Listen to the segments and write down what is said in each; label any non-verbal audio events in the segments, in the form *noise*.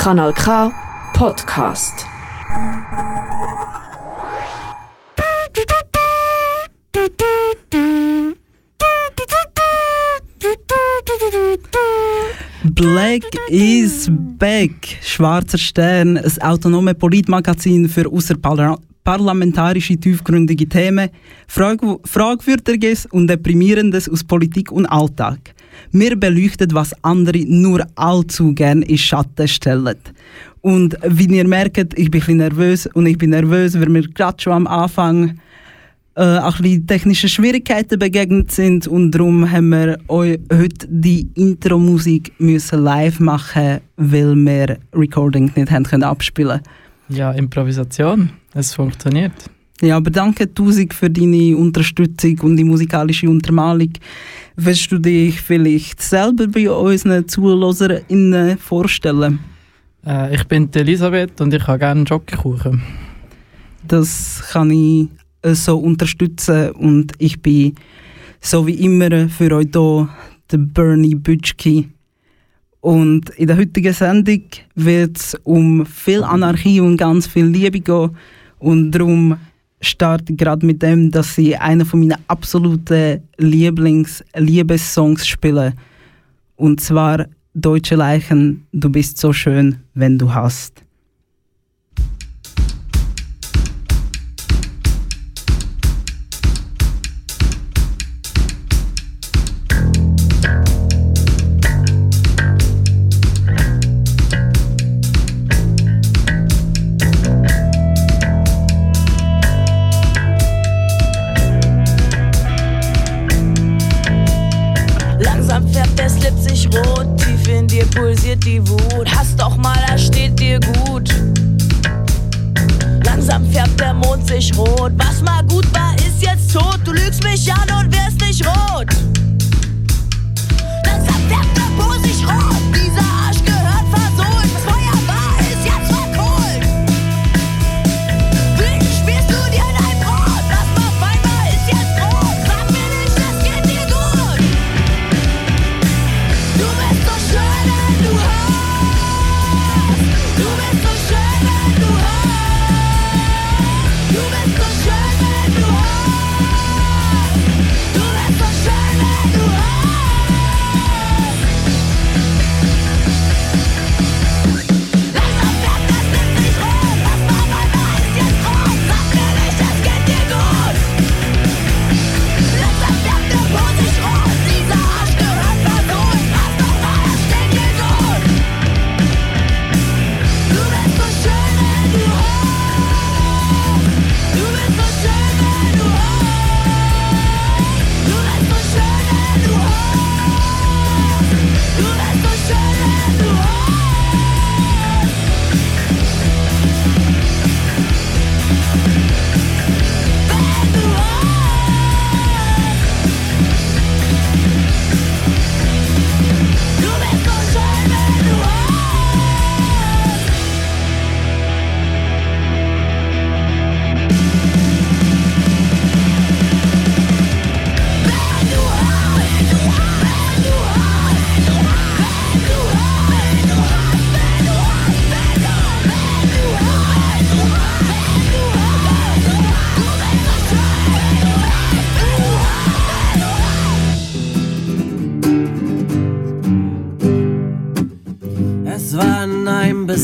Kanal K Podcast. Black is Back. Schwarzer Stern, ein autonome Politmagazin für außerparlamentarische tiefgründige Themen, Frag Fragwürdiges und Deprimierendes aus Politik und Alltag. Wir beleuchten, was andere nur allzu gern in Schatten stellen. Und wie ihr merkt, ich bin ein bisschen nervös und ich bin nervös, weil wir gerade schon am Anfang äh, ein bisschen technische Schwierigkeiten begegnet sind und darum haben wir euch heute die Intro-Musik live machen, weil wir Recording nicht haben können abspielen. Ja, Improvisation, es funktioniert. Ja, aber danke Tausend für deine Unterstützung und die musikalische Untermalung. Willst du dich vielleicht selber bei unseren ZuhörerInnen vorstellen? Äh, ich bin Elisabeth und ich habe gerne Jockeykuchen. Das kann ich äh, so unterstützen und ich bin so wie immer für euch hier, der Bernie Bütschki. Und in der heutigen Sendung wird es um viel Anarchie und ganz viel Liebe gehen und darum starte gerade mit dem, dass sie einen von meinen absoluten Lieblings-Liebessongs spielen. Und zwar Deutsche Leichen, du bist so schön, wenn du hast.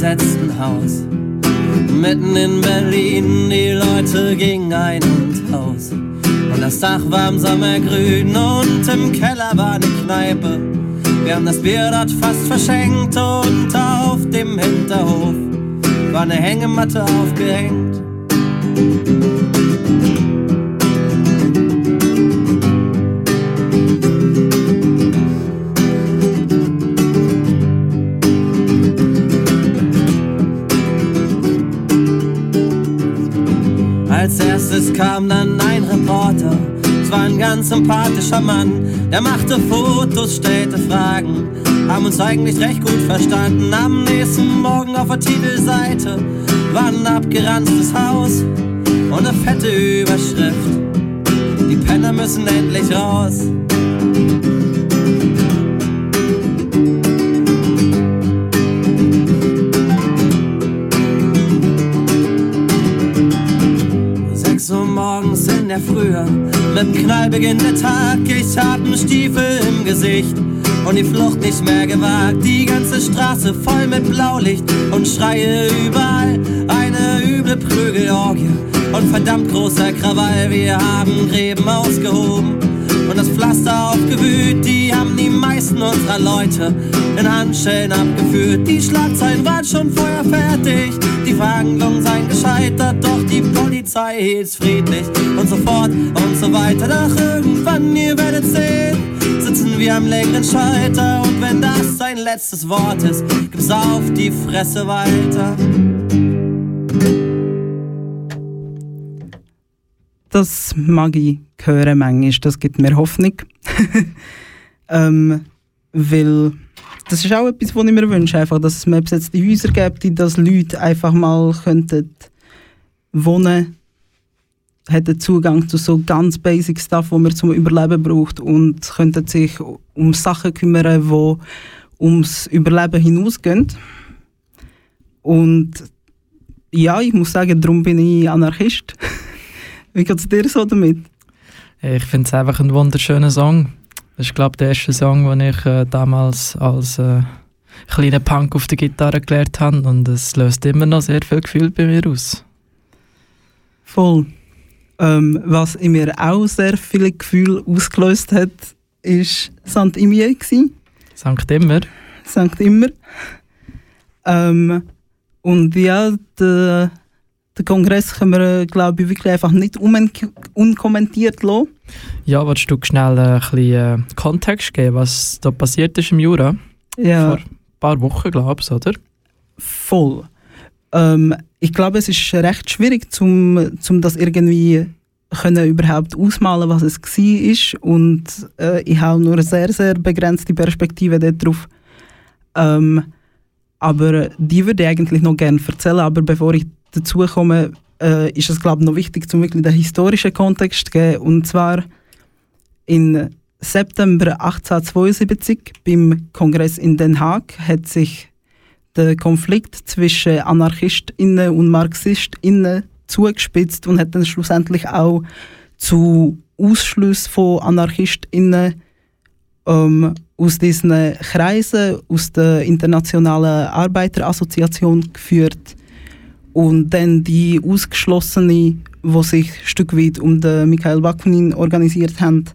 Besetzten Haus, mitten in Berlin. Die Leute gingen ein und aus. Und das Dach war im Sommer grün und im Keller war eine Kneipe. Wir haben das Bier dort fast verschenkt und auf dem Hinterhof war eine Hängematte aufgehängt. Kam dann ein Reporter. Es war ein ganz sympathischer Mann, der machte Fotos, stellte Fragen. Haben uns eigentlich recht gut verstanden. Am nächsten Morgen auf der Titelseite war ein abgeranztes Haus und eine fette Überschrift. Die Penner müssen endlich raus. Mit dem Knall beginnt der Tag, ich hab nen Stiefel im Gesicht und die Flucht nicht mehr gewagt. Die ganze Straße voll mit Blaulicht und Schreie überall. Eine üble Prügelorgie und verdammt großer Krawall. Wir haben Gräben ausgehoben und das Pflaster aufgewühlt. Die meisten unserer Leute in Handschellen abgeführt. Die Schlagzeilen waren schon vorher fertig. Die Verhandlungen seien gescheitert, doch die Polizei hielt's friedlich und so fort und so weiter. Doch irgendwann, ihr werdet sehen, sitzen wir am längeren Schalter. Und wenn das sein letztes Wort ist, gibt's auf die Fresse weiter. Das mag ich hören manchmal, das gibt mir Hoffnung. *laughs* ähm, weil das ist auch etwas, was ich mir wünsche, einfach, dass es mehr besetzte Häuser gibt, in dass Leute einfach mal könnten wohnen hätten Zugang zu so ganz basic Stuff, wo man zum Überleben braucht und könnten sich um Sachen kümmern, die ums Überleben hinausgehen. Und ja, ich muss sagen, darum bin ich Anarchist. *laughs* Wie geht es dir so damit? Ich finde es einfach ein wunderschöner Song. Das ist, glaube ich, der erste Song, den ich äh, damals als äh, kleiner Punk auf der Gitarre gelernt habe. Und es löst immer noch sehr viel Gefühl bei mir aus. Voll. Ähm, was in mir auch sehr viele Gefühle ausgelöst hat, ist St. Imier. Sankt immer. Sankt Immer. Ähm, und ja, der, den Kongress können wir, glaube ich, wirklich einfach nicht un unkommentiert lassen. Ja, willst du schnell ein bisschen äh, Kontext geben, was da passiert ist im Jura? Ja. Vor ein paar Wochen, glaube ich, oder? Voll. Ähm, ich glaube, es ist recht schwierig, zum, zum das irgendwie können überhaupt ausmalen, was es war. Und äh, ich habe nur eine sehr, sehr begrenzte Perspektive darauf. Ähm, aber die würde ich eigentlich noch gerne erzählen. Aber bevor ich dazu komme, äh, ist es, glaube noch wichtig, zum wirklich den historischen Kontext zu geben. Und zwar in September 1872 beim Kongress in Den Haag hat sich der Konflikt zwischen AnarchistInnen und MarxistInnen zugespitzt und hat dann schlussendlich auch zu Ausschluss von AnarchistInnen ähm, aus diesen Kreisen, aus der Internationalen Arbeiterassoziation geführt. Und dann die Ausgeschlossenen, die sich ein Stück weit um den Michael Bakunin organisiert haben,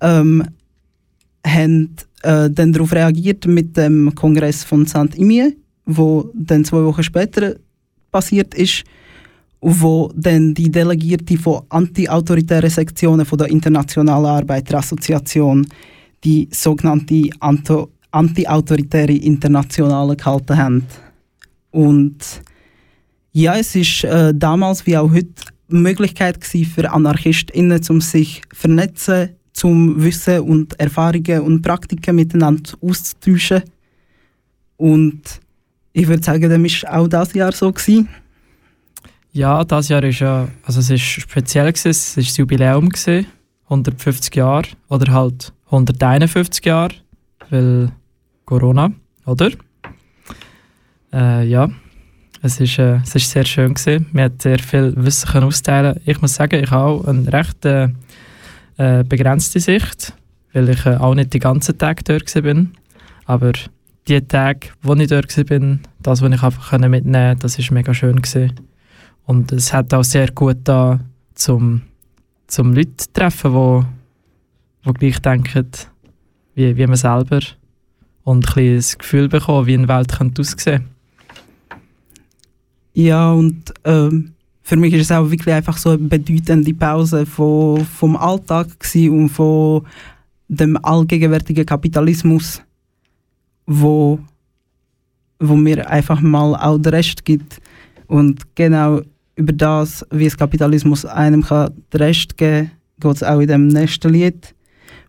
ähm, haben äh, dann darauf reagiert mit dem Kongress von Saint-Imier, wo dann zwei Wochen später passiert ist, wo dann die Delegierte von anti-autoritären Sektionen von der Internationalen Arbeiterassoziation die sogenannte Anto- anti-autoritäre Internationale gehalten haben. Und ja, es ist äh, damals wie auch heute Möglichkeit für AnarchistInnen, um sich vernetzen, zum Wissen und Erfahrungen und Praktiken miteinander auszutauschen. Und ich würde sagen, dem ist auch das Jahr so gewesen. Ja, das Jahr ist ja, also es ist speziell gewesen, es ist das Jubiläum gewesen, 150 Jahre oder halt 151 Jahre, weil Corona, oder? Äh, ja, es ist, äh, ist sehr schön gewesen. Wir hat sehr viel Wissen können austeilen. Ich muss sagen, ich habe auch eine recht äh, äh, begrenzte Sicht, weil ich äh, auch nicht die ganzen Tage dort bin. Aber die Tage, wo ich dort war, das, was ich einfach mitnehmen konnte, das ist mega schön gewesen. Und es hat auch sehr gut da zum, zum Leute zu treffen, wo, wo gleich denken, wie, wie man selber und ein das Gefühl bekommen, wie eine Welt könnte aussehen Ja, und ähm, für mich ist es auch wirklich einfach so eine bedeutende Pause von, vom Alltag und von dem allgegenwärtigen Kapitalismus, wo, wo mir einfach mal auch den Rest gibt. Und genau über das, wie es Kapitalismus einem kann den Rest geben kann, geht es auch in dem nächsten Lied.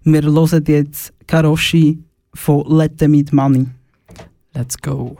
Wir hören jetzt Karoshi von Let Them Eat Money. Let's go.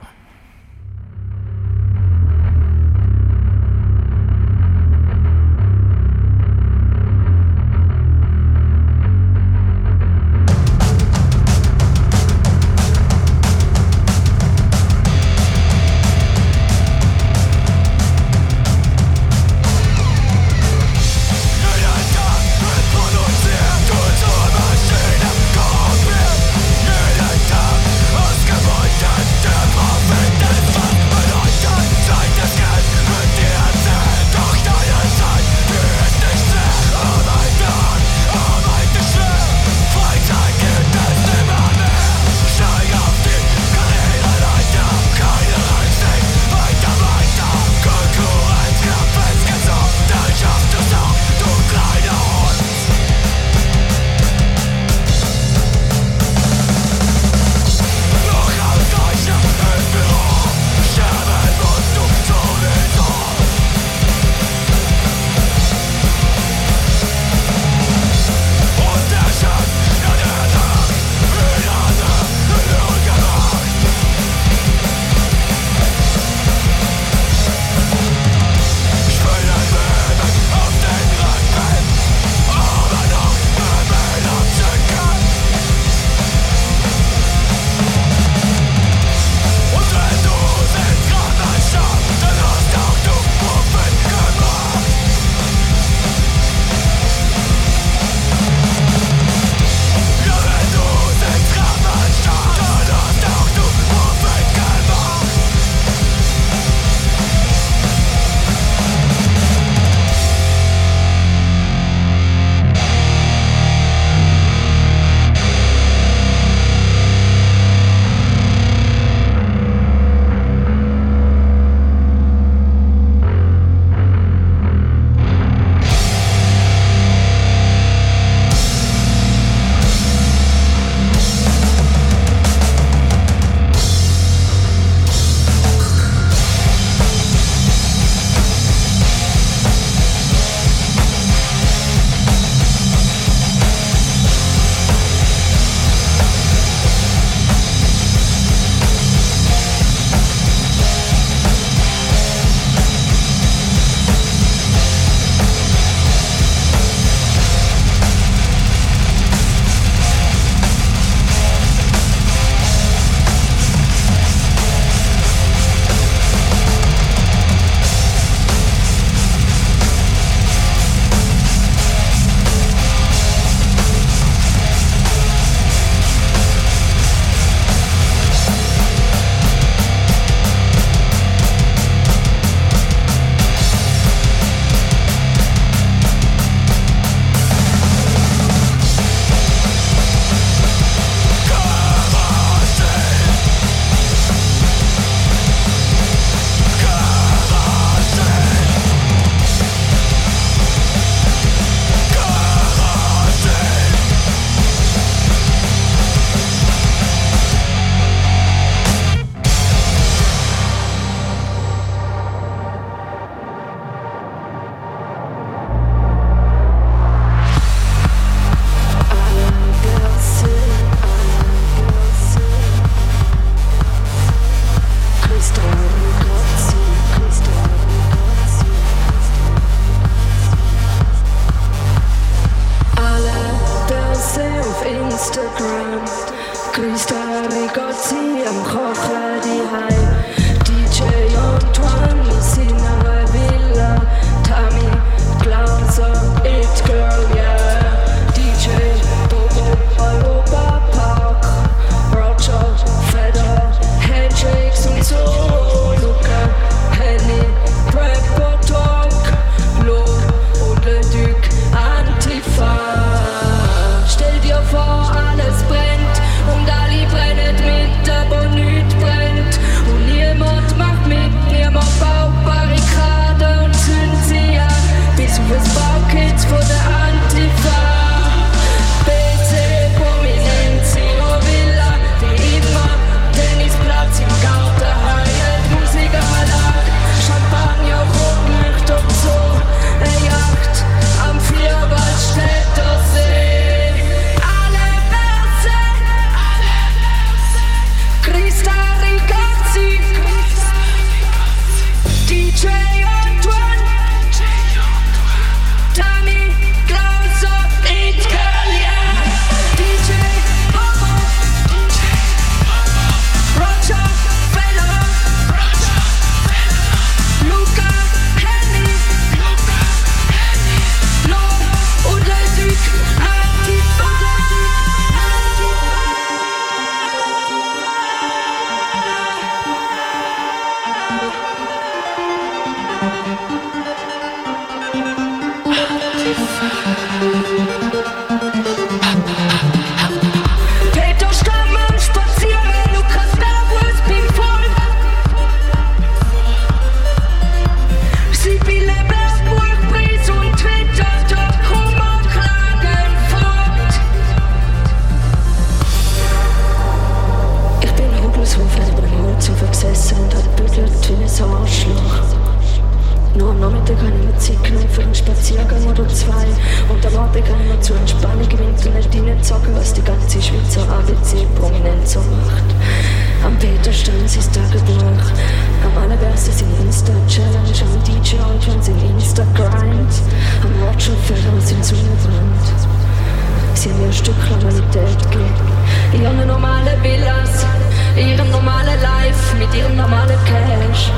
mit ihrem normalen Cash.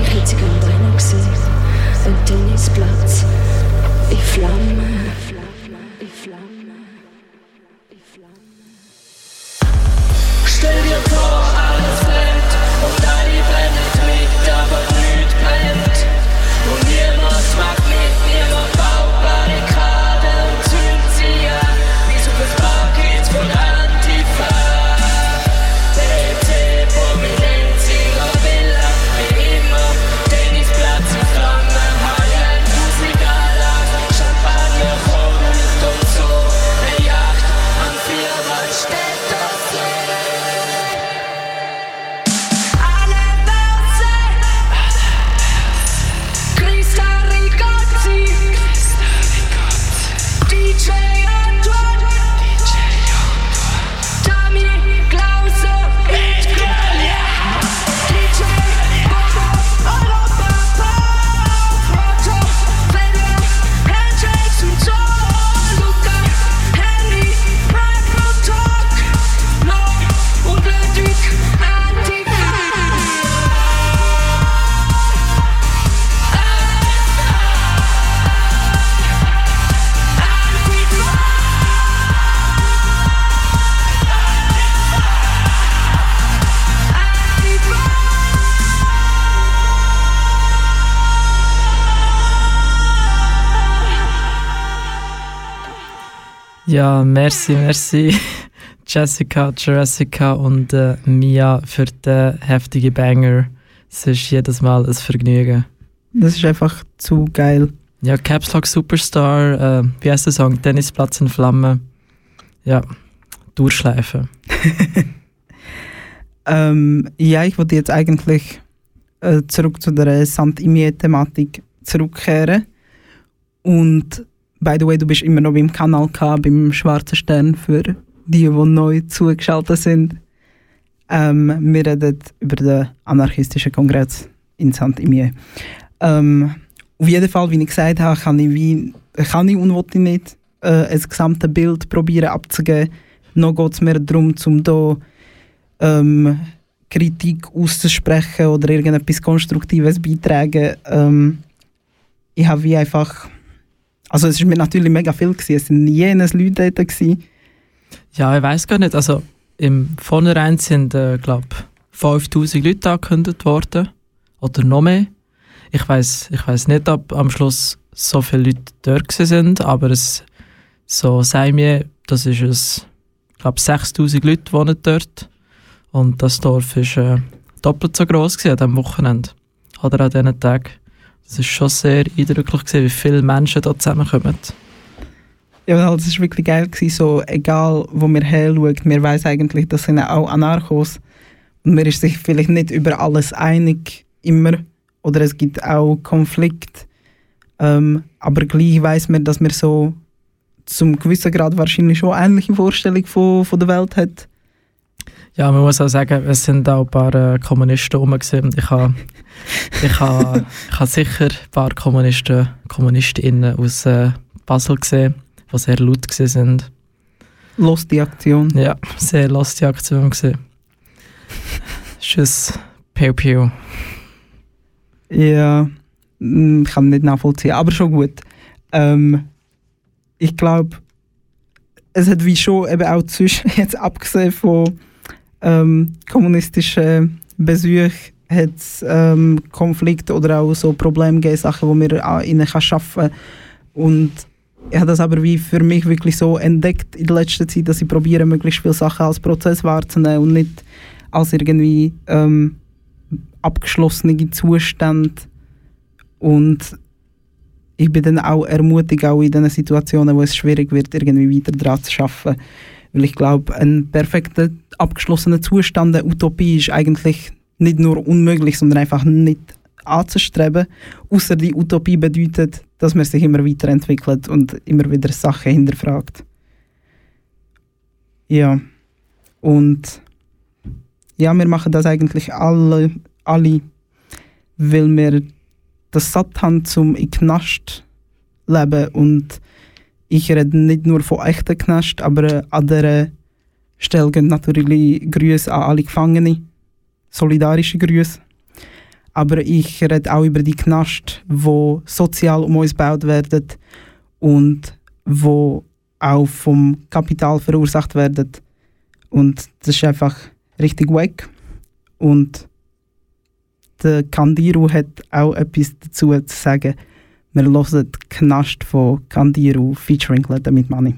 Ich hätte sie gerne beinahe gesehen, ein Tennisplatz in Flammen. Ja, merci, merci *laughs* Jessica, Jessica und äh, Mia für den heftigen Banger. Es ist jedes Mal ein Vergnügen. Das ist einfach zu geil. Ja, Caps Lock Superstar, äh, wie heißt der Song? Tennisplatz in Flammen. Ja, durchschleifen. *laughs* ähm, ja, ich wollte jetzt eigentlich äh, zurück zu der Santimier-Thematik zurückkehren und By the way, du bist immer noch beim Kanal K, beim Schwarzen Stern, für die, die neu zugeschaltet sind. Ähm, wir reden über den anarchistischen Kongress in Saint-Imier. Ähm, auf jeden Fall, wie ich gesagt habe, kann ich, wie, kann ich und wollte nicht äh, ein gesamtes Bild probieren abzugeben. Noch geht es mehr darum, um da ähm, Kritik auszusprechen oder irgendetwas Konstruktives beitragen. Ähm, ich habe wie einfach also es ist mir natürlich mega viel gewesen. Es sind jenes Leute dort gewesen. Ja, ich weiß gar nicht. Also im Vornherein sind, äh, glaube 5000 Leute angekündigt worden. Oder noch mehr. Ich weiß ich nicht, ob am Schluss so viele Leute dort sind, aber es, so sei mir, das ist es, ich glaube 6000 Leute wohnen dort. Und das Dorf ist äh, doppelt so groß gewesen an diesem Wochenende. Oder an diesen Tagen. Es ist schon sehr eindrücklich gewesen, wie viele Menschen dort zusammenkommen. Ja, es war wirklich geil, gewesen, so egal wo wir hinschauen, wir weiß eigentlich, das sind auch Anarchos. Und man ist sich vielleicht nicht über alles einig, immer. Oder es gibt auch Konflikte. Ähm, aber gleich weiß man, dass man so zum gewissen Grad wahrscheinlich schon ähnliche Vorstellung von, von der Welt hat. Ja, man muss auch sagen, es sind auch ein paar äh, Kommunisten rum. gewesen. Ich habe ich ha, ich ha sicher ein paar Kommunisten, Kommunistinnen aus äh, Basel gesehen, die sehr laut gewesen sind. Los die Aktion. Ja, sehr lustige Aktion gewesen. Tschüss, Piu Piu. Ja, mm, ich kann nicht nachvollziehen, aber schon gut. Ähm, ich glaube, es hat wie schon eben auch zwischen, *laughs* jetzt abgesehen von ähm, kommunistischen Besuchen, hat ähm, Konflikte oder auch so Probleme gegeben, Sachen, die man an ihnen schaffen kann. Und ich habe das aber wie für mich wirklich so entdeckt in der letzten Zeit, dass ich probiere, möglichst viele Sachen als Prozess wahrzunehmen und nicht als irgendwie ähm, abgeschlossene Zustände. Und ich bin dann auch ermutigt, auch in diesen Situationen, wo es schwierig wird, irgendwie weiter dran zu arbeiten. Weil ich glaube, ein perfekter, abgeschlossener Zustand, eine Utopie, ist eigentlich nicht nur unmöglich, sondern einfach nicht anzustreben. Außer die Utopie bedeutet, dass man sich immer weiterentwickelt und immer wieder Sachen hinterfragt. Ja. Und ja, wir machen das eigentlich alle, alle weil wir das satt haben, zum Knast leben. Und ich rede nicht nur von echten Knast, aber äh, an dieser Stelle gehen natürlich Grüße an alle Gefangene, solidarische Grüße. Aber ich rede auch über die Knast, wo sozial um uns gebaut werden und wo auch vom Kapital verursacht werden. Und das ist einfach richtig wack. Und der Kandiru hat auch etwas dazu zu sagen. Wir hören Knast von Kandiru featuring Let mit Money.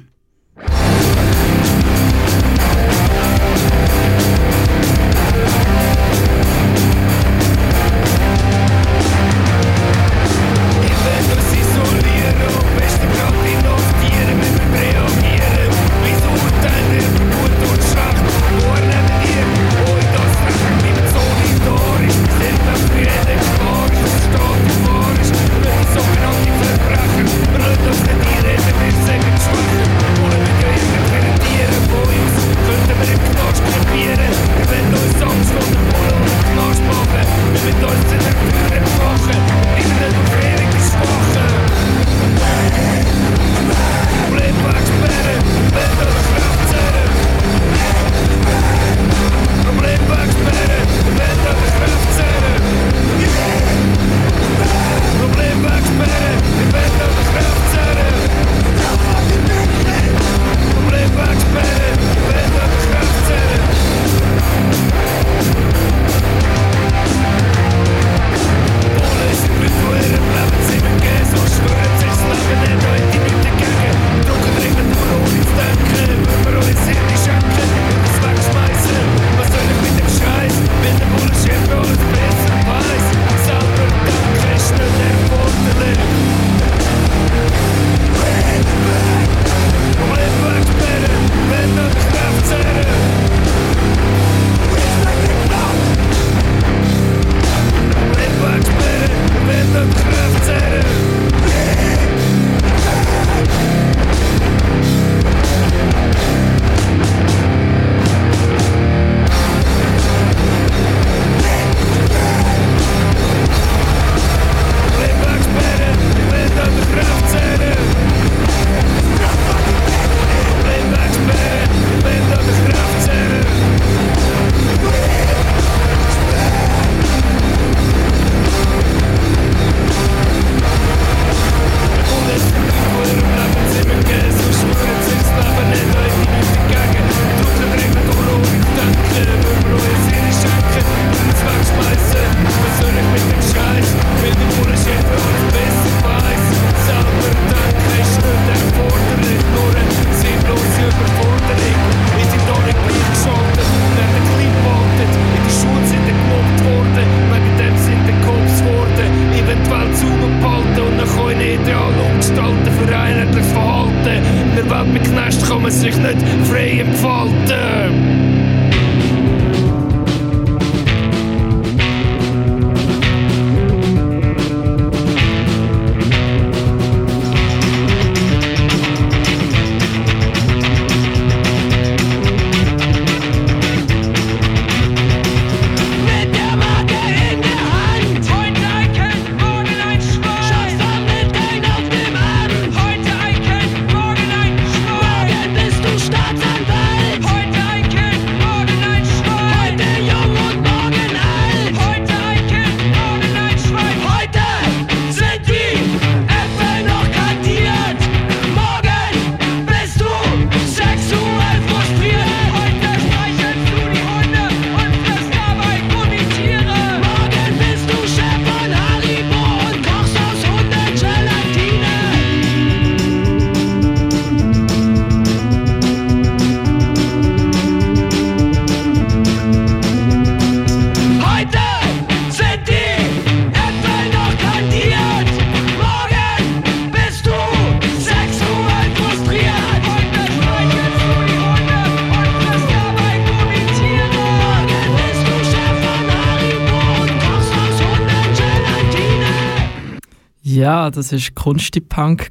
Das war Kunstipunk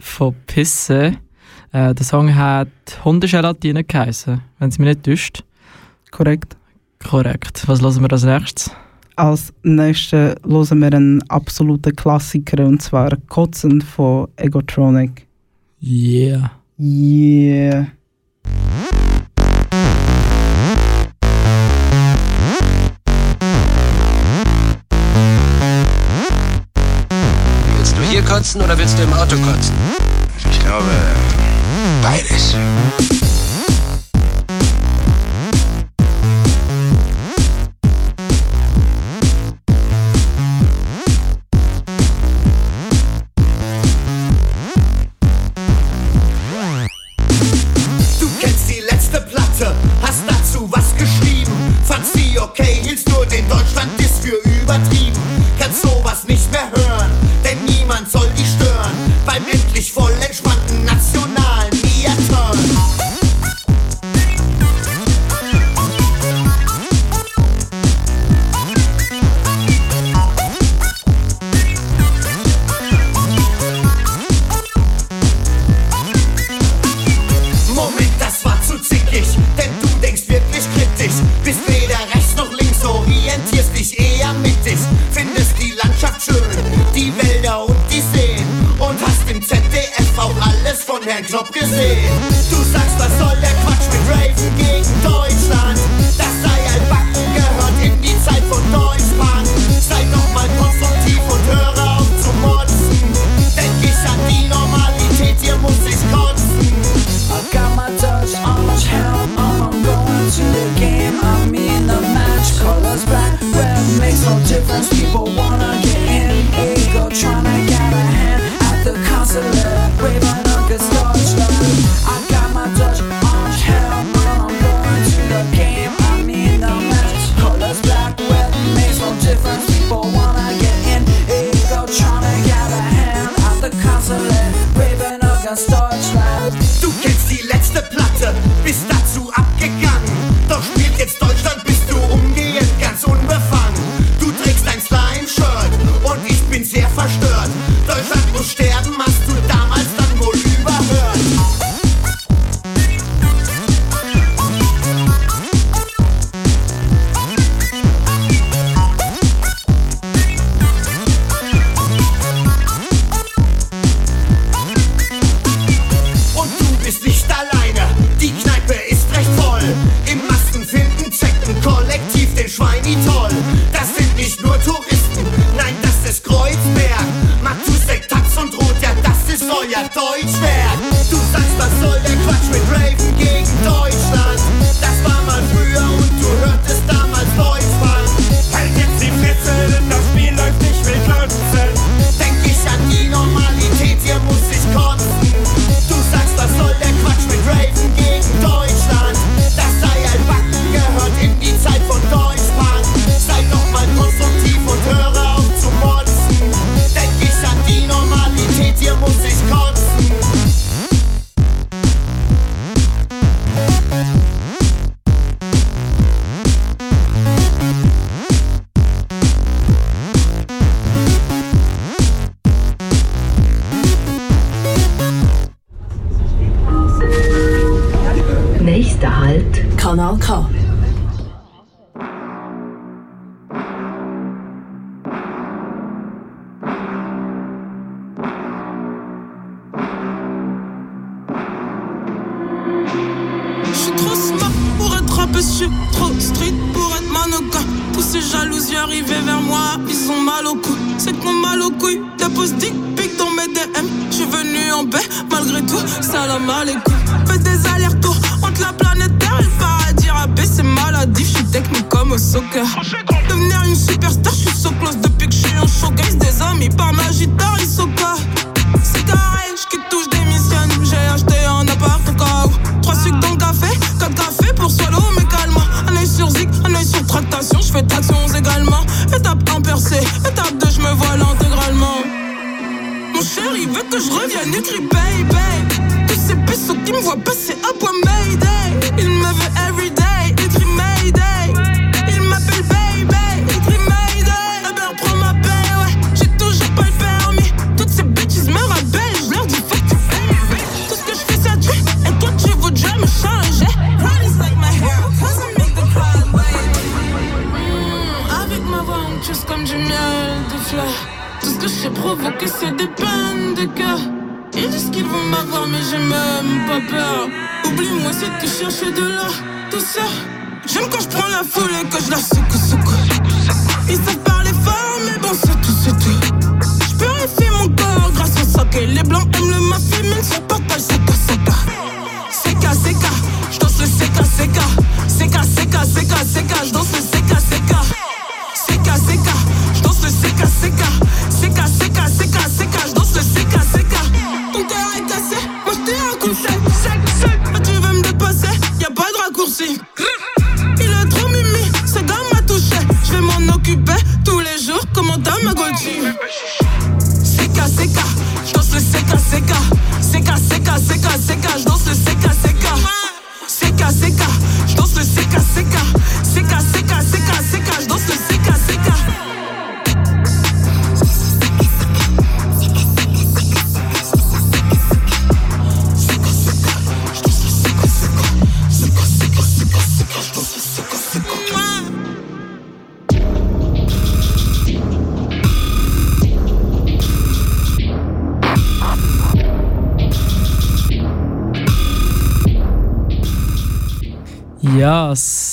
von Pisse. Äh, der Song hat Hundeschelatine geheißen, wenn es mich nicht täuscht. Korrekt. Korrekt. Was hören wir als nächstes? Als nächstes hören wir einen absoluten Klassiker und zwar Kotzen von Egotronic. Yeah. Yeah. kotzen oder willst du im Auto kotzen? Ich glaube, beides. só porque sei.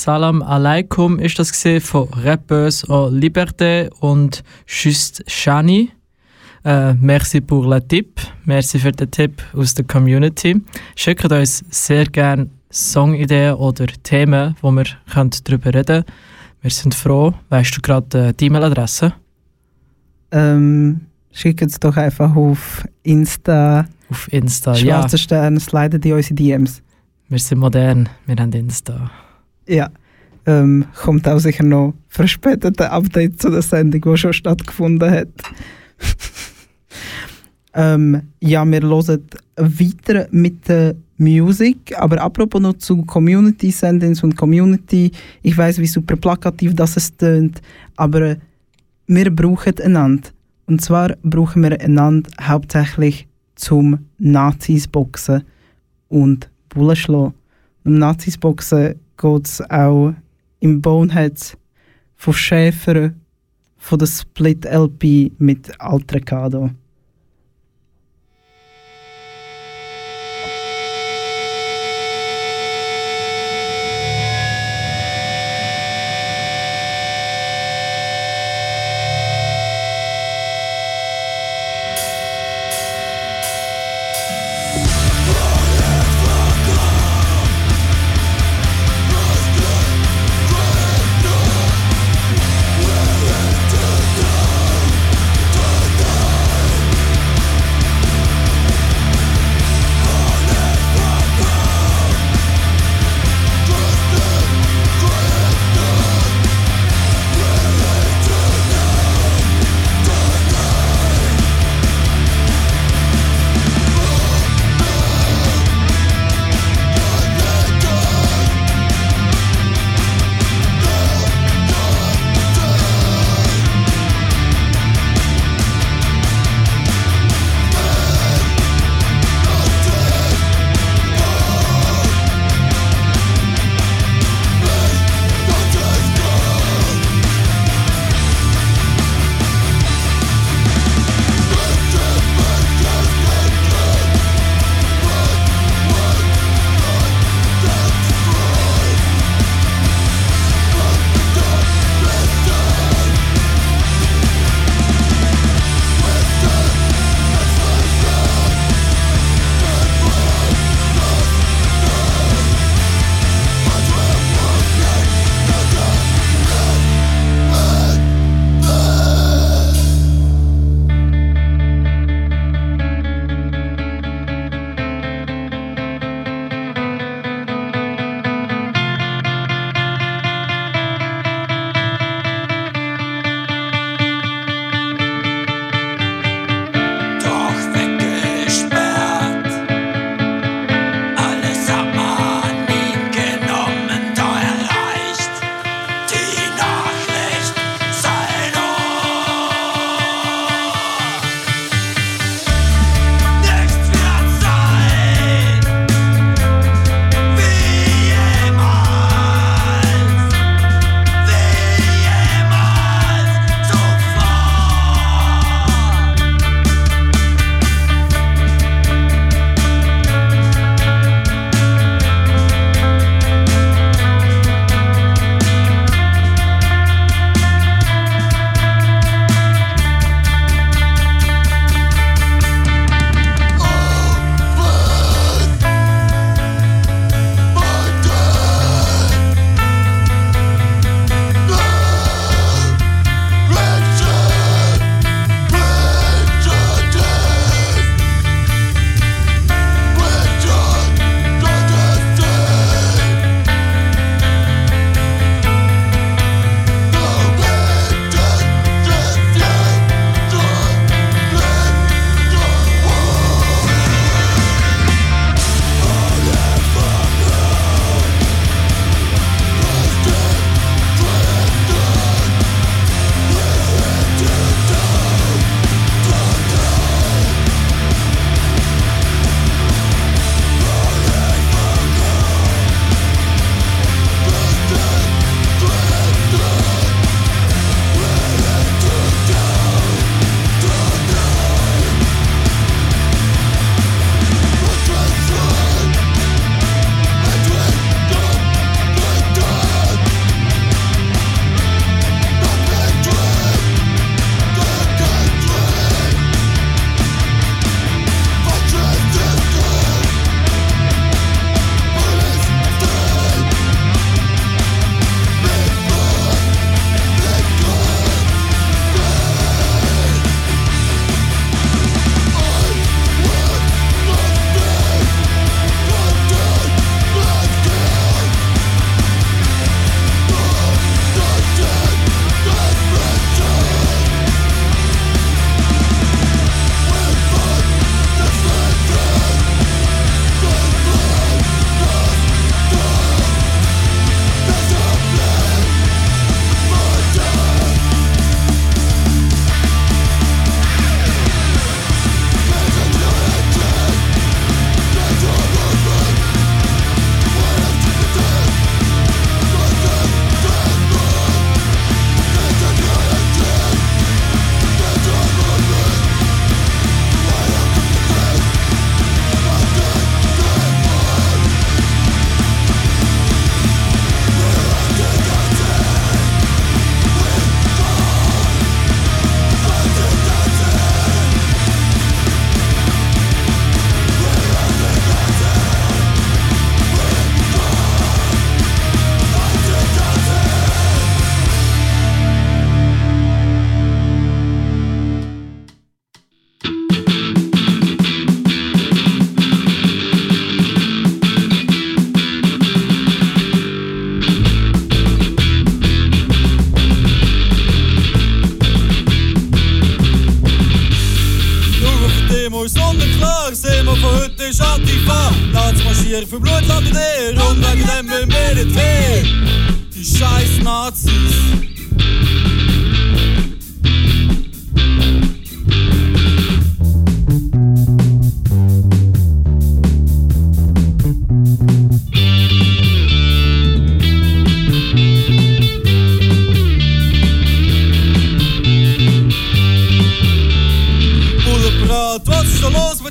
Salam Aleikum ist das gesehen von Rappers en Liberté und Just Shani. Äh, merci pour le Tipp. Merci für den Tipp aus der Community. Schickt uns sehr gerne Songideen oder Themen, wo wir darüber reden können. Wir sind froh. Weißt du gerade äh, die E-Mail-Adresse? Ähm, schickt es doch einfach auf Insta. Auf Insta, Schwarze ja. Schwarze Sterne, sliden in unsere DMs. Wir sind modern, wir haben Insta. Ja. Ähm, kommt auch sicher noch verspätete Update zu der Sendung, die schon stattgefunden hat. *laughs* ähm, ja, wir hören weiter mit der Musik. Aber apropos noch zu Community-Sendings und Community. Ich weiß, wie super plakativ das es tönt, aber wir brauchen einander. Und zwar brauchen wir einander hauptsächlich zum Nazis boxen und Bullen schlagen. Um Nazis boxen geht es auch im Bonehead von Schäfer von der Split LP mit Altrecado.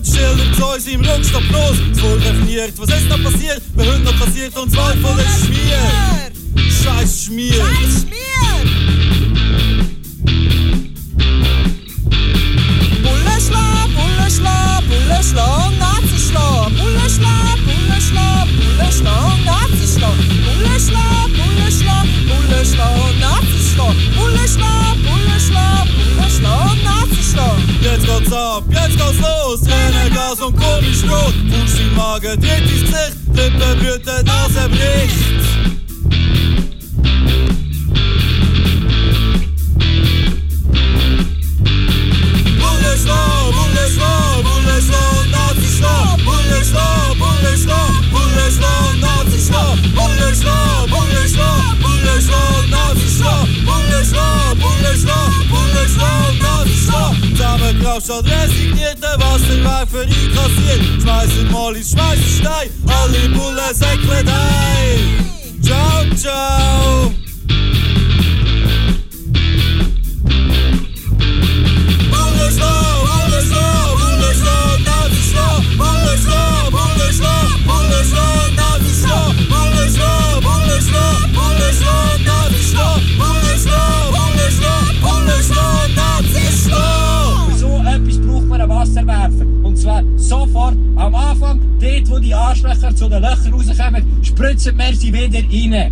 Schildern zu uns im Rückstopp los? Es wurde definiert, was ist da passiert? Wir haben noch kassiert und zwar von den Schmier. Scheiß Schmier. Scheiß Bulle schla, Bulle schla, Bulle schla, Nazi schla, Bulle schla, Bulle schla, Bulle schla, Komisch rot. Fuß im Magen, tritt ins Gesicht. Lippen blüten, Nase bricht. Bundesland, Bundesland, Bundesland, Nazistaat. Bundesland, Bundesland, Bundesland, drauf, schaut resigniert, der Wasserwerk für einkassiert. Schmeißen mal schmeißen Stein, alle Bullen säckeln ein. Ciao, ciao. Alles los, alles los, alles los, alles los, alles los. Sofort am Anfang, dort wo die Arschlöcher zu den Löchern rauskommen, spritzen wir sie wieder rein.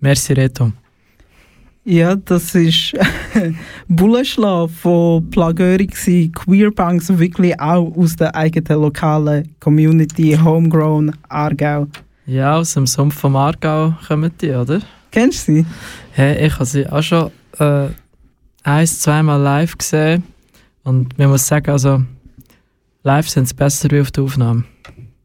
Merci, Reto. Ja, das ist *laughs* Bullenschlag von Plagöri Queerpunks wirklich auch aus der eigenen lokalen Community Homegrown Aargau. Ja, aus dem Sumpf vom Aargau kommen die, oder? Kennst du sie? Hey, ich habe sie auch schon äh, ein, zweimal live gesehen. Und man muss sagen, also live sind sie besser wie auf der Aufnahme.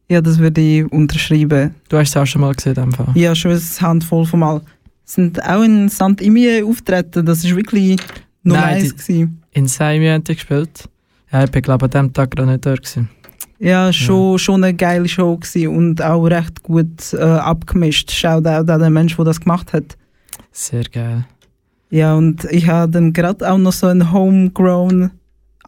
Ja, das würde ich unterschreiben. Du hast sie auch schon mal gesehen, Fall. Ja, schon eine Handvoll von Mal. Sind auch in St. Imie auftreten, das ist wirklich Nein, eins gewesen. In Saimi haben die gespielt. Ja, ich bin glaube an dem Tag gerade nicht dort. Gewesen. Ja, schon, schon eine geile Show gewesen und auch recht gut äh, abgemischt. Shoutout an den Mensch, der das gemacht hat. Sehr geil. Ja, und ich habe dann gerade auch noch so einen homegrown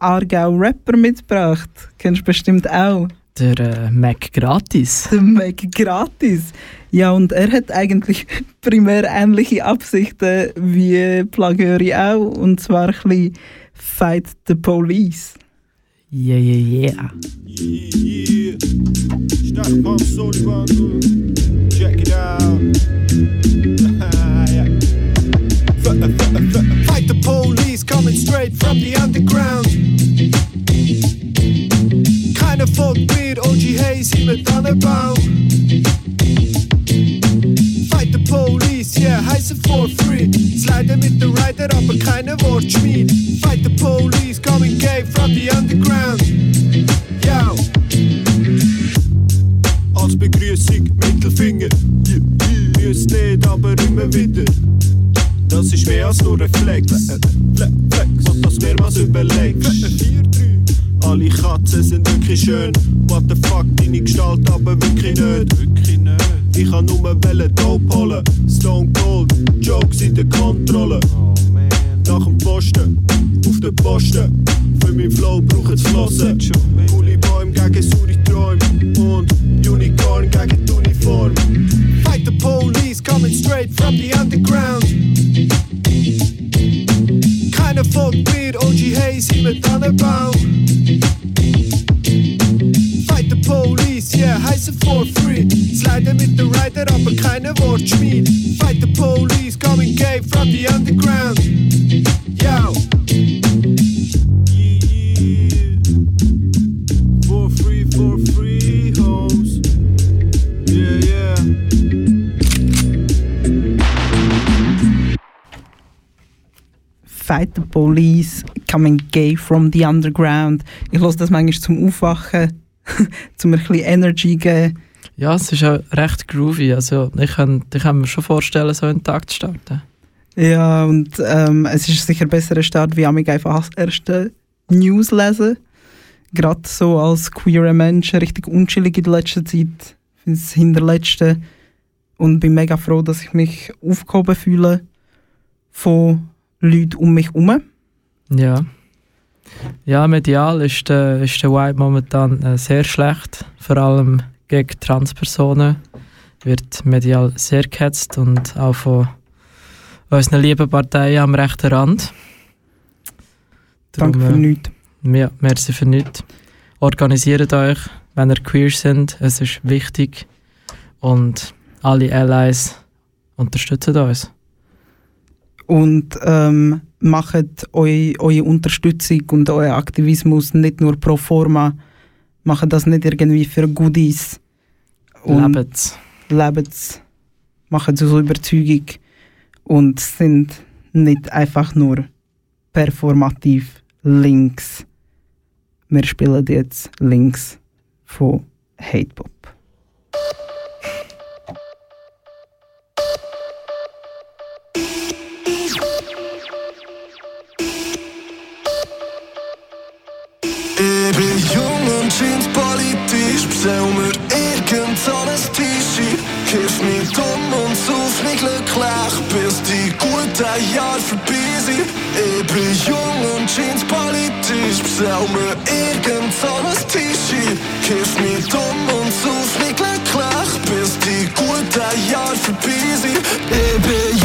Aargau-Rapper mitgebracht. Kennst du bestimmt auch. Der äh, Mac Gratis. *laughs* Der Mac Gratis. Ja, und er hat eigentlich *laughs* primär ähnliche Absichten wie Plagöri auch. Und zwar ein bisschen Fight the Police. Yeah, yeah, yeah. Yeah, Stadt Pump Sullivan, check it out. yeah. Fight the police coming straight from the underground. Keine Folk mit OG Hayes hier mit Tannenbaum. Fight the police, yeah, heiße for free. Slide mit der Rider, aber keine Wortschmied. Fight the police coming gay from the underground. Yo. Als Begrüßung Mittelfinger. Yeah, yeah. Müsst nicht, aber immer wieder. Das ist mehr als nur ein Flex. Flex, Flex. Und das mehr was überlegst. Alle Katzen sind wirklich schön. What the fuck, deine Gestalt aber wirklich nicht. Wirklich nicht. Ich kann nur Wellen Dope holen. Stone Cold, Jokes in der Kontrolle. Nach dem Posten, auf den Posten. Für mein Flow braucht's Flossen. Coole Bäume gegen saure Träume. Und Unicorn gegen die Uniform. Fight the police coming straight from the underground. Mit OG Hayes. Fight the police, yeah, heiße for free. Slide mit der Rider, aber keine Wortschmied. Fight the police, coming gay from the underground. Yo. Fight the Police Becoming Gay from the Underground. Ich höre das manchmal zum Aufwachen, *laughs* zum ein bisschen Energy geben. Ja, es ist auch recht groovy. Also ich kann, ich kann mir schon vorstellen, so einen Tag zu starten. Ja, und ähm, es ist sicher ein besserer Start, wie ich einfach als erste News lesen. Gerade so als queerer Mensch richtig unchillig in der letzten Zeit. Es hinterletzte. Und bin mega froh, dass ich mich aufgehoben fühle von Leuten um mich herum. Ja. Ja, medial ist der, ist der Vibe momentan äh, sehr schlecht. Vor allem gegen Transpersonen wird medial sehr gehetzt und auch von unseren lieben Parteien am rechten Rand. Danke für äh, nichts. Ja, merci für nichts. Organisiert euch, wenn ihr queer sind. Es ist wichtig. Und alle Allies unterstützen uns. Und ähm, macht eu, eure Unterstützung und euren Aktivismus nicht nur pro forma. Macht das nicht irgendwie für Goodies. Und Lebt's. Lebt's. Macht es aus Überzeugung. Und sind nicht einfach nur performativ links. Wir spielen jetzt links von Hatepop. Bestell mir irgend so ein. Kiff mich dumm und sauf mich glücklich, bis die guten Jahre vorbei sind. Ich bin jung und scheint politisch, bestell mir irgend so ein. Kiff mich dumm und sauf mich glücklich, bis die guten Jahre vorbei sind. Ich bin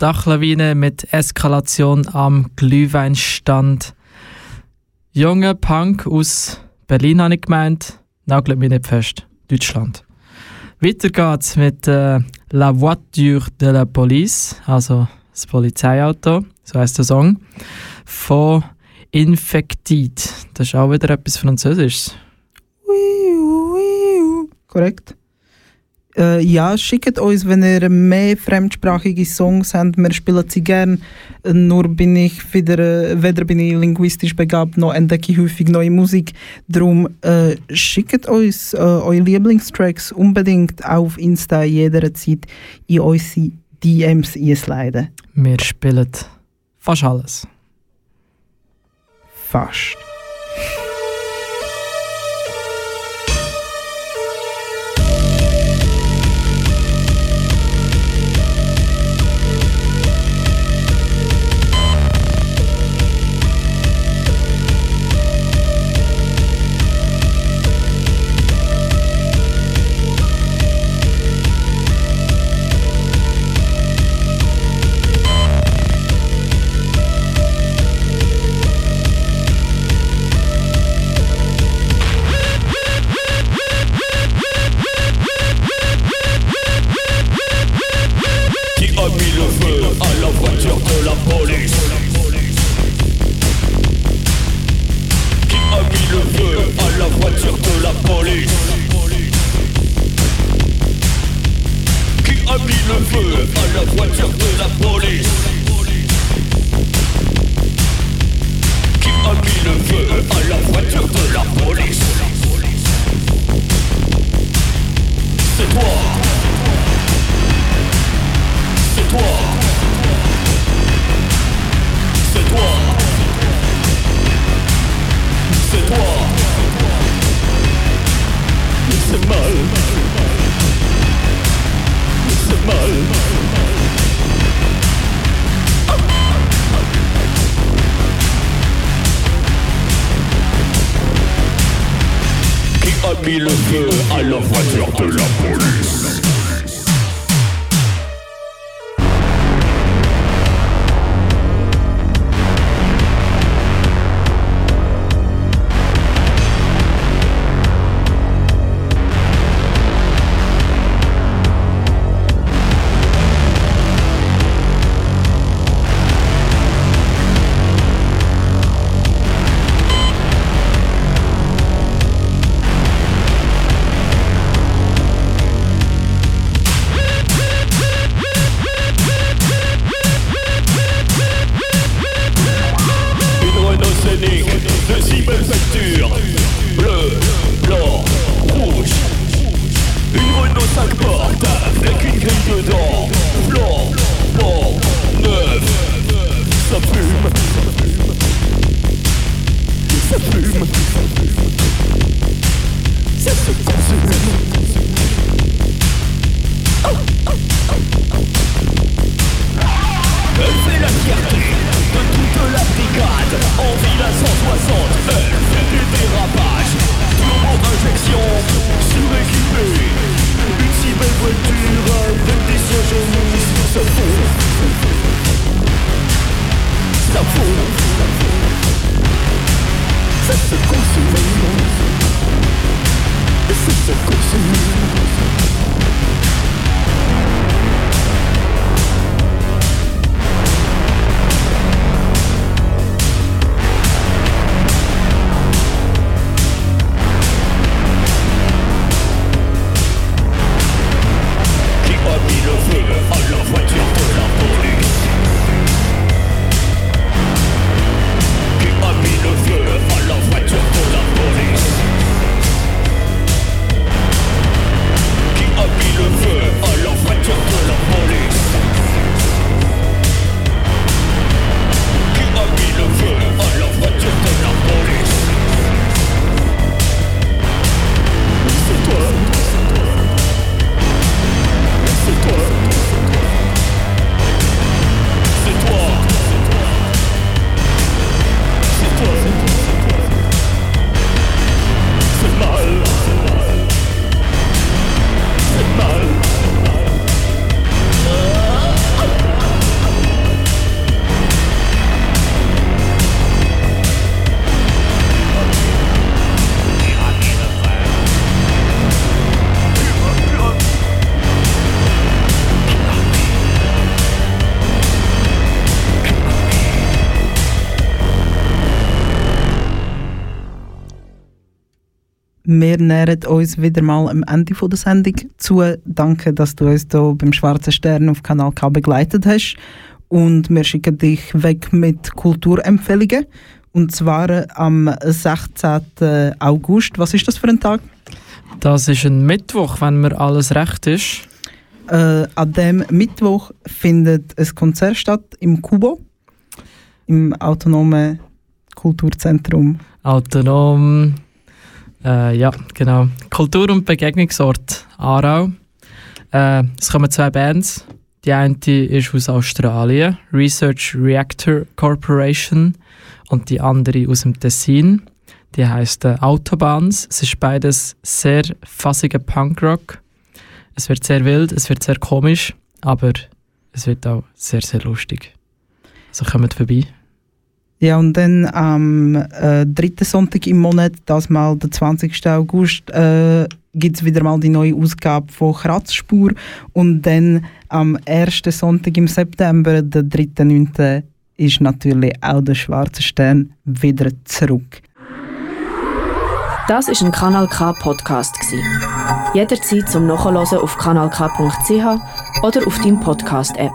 Dachlawine mit Eskalation am Glühweinstand. Junger Punk aus Berlin habe ich gemeint. Nagelt mich nicht fest. Deutschland. Weiter geht's mit äh, La Voiture de la Police, also das Polizeiauto, so heißt der Song, von Infected. Das ist auch wieder etwas Französisches. Korrekt. Äh, ja, schickt uns, wenn ihr mehr fremdsprachige Songs habt. Wir spielen sie gern. Äh, Nur bin ich wieder, äh, weder bin ich linguistisch begabt, noch entdecke ich häufig neue Musik. Darum äh, schickt uns äh, eure Lieblingstracks unbedingt auf Insta jederzeit in unsere DMs einsliden. Wir spielen fast alles. Fast. Wir nähern uns wieder mal am Ende von der Sendung zu. Danke, dass du uns hier beim Schwarzen Stern auf Kanal K begleitet hast. Und wir schicken dich weg mit Kulturempfehlungen. Und zwar am 16. August. Was ist das für ein Tag? Das ist ein Mittwoch, wenn mir alles recht ist. Äh, an dem Mittwoch findet ein Konzert statt im Kubo, im autonomen Kulturzentrum. Autonom. Äh, ja, genau. Kultur- und Begegnungsort Aarau. Äh, es kommen zwei Bands. Die eine ist aus Australien, Research Reactor Corporation, und die andere aus dem Tessin. Die heißt äh, Autobahns. Es ist beides sehr fassiger Punkrock. Es wird sehr wild, es wird sehr komisch, aber es wird auch sehr, sehr lustig. Also kommt vorbei. Ja, und dann am äh, dritten Sonntag im Monat, das mal der 20. August, äh, gibt es wieder mal die neue Ausgabe von Kratzspur. Und dann am ersten Sonntag im September, der 3.9., ist natürlich auch der Schwarze Stern wieder zurück. Das ist ein Kanal K Podcast gsi. Jederzeit zum Nachhören auf kanalk.ch oder auf deinem Podcast App.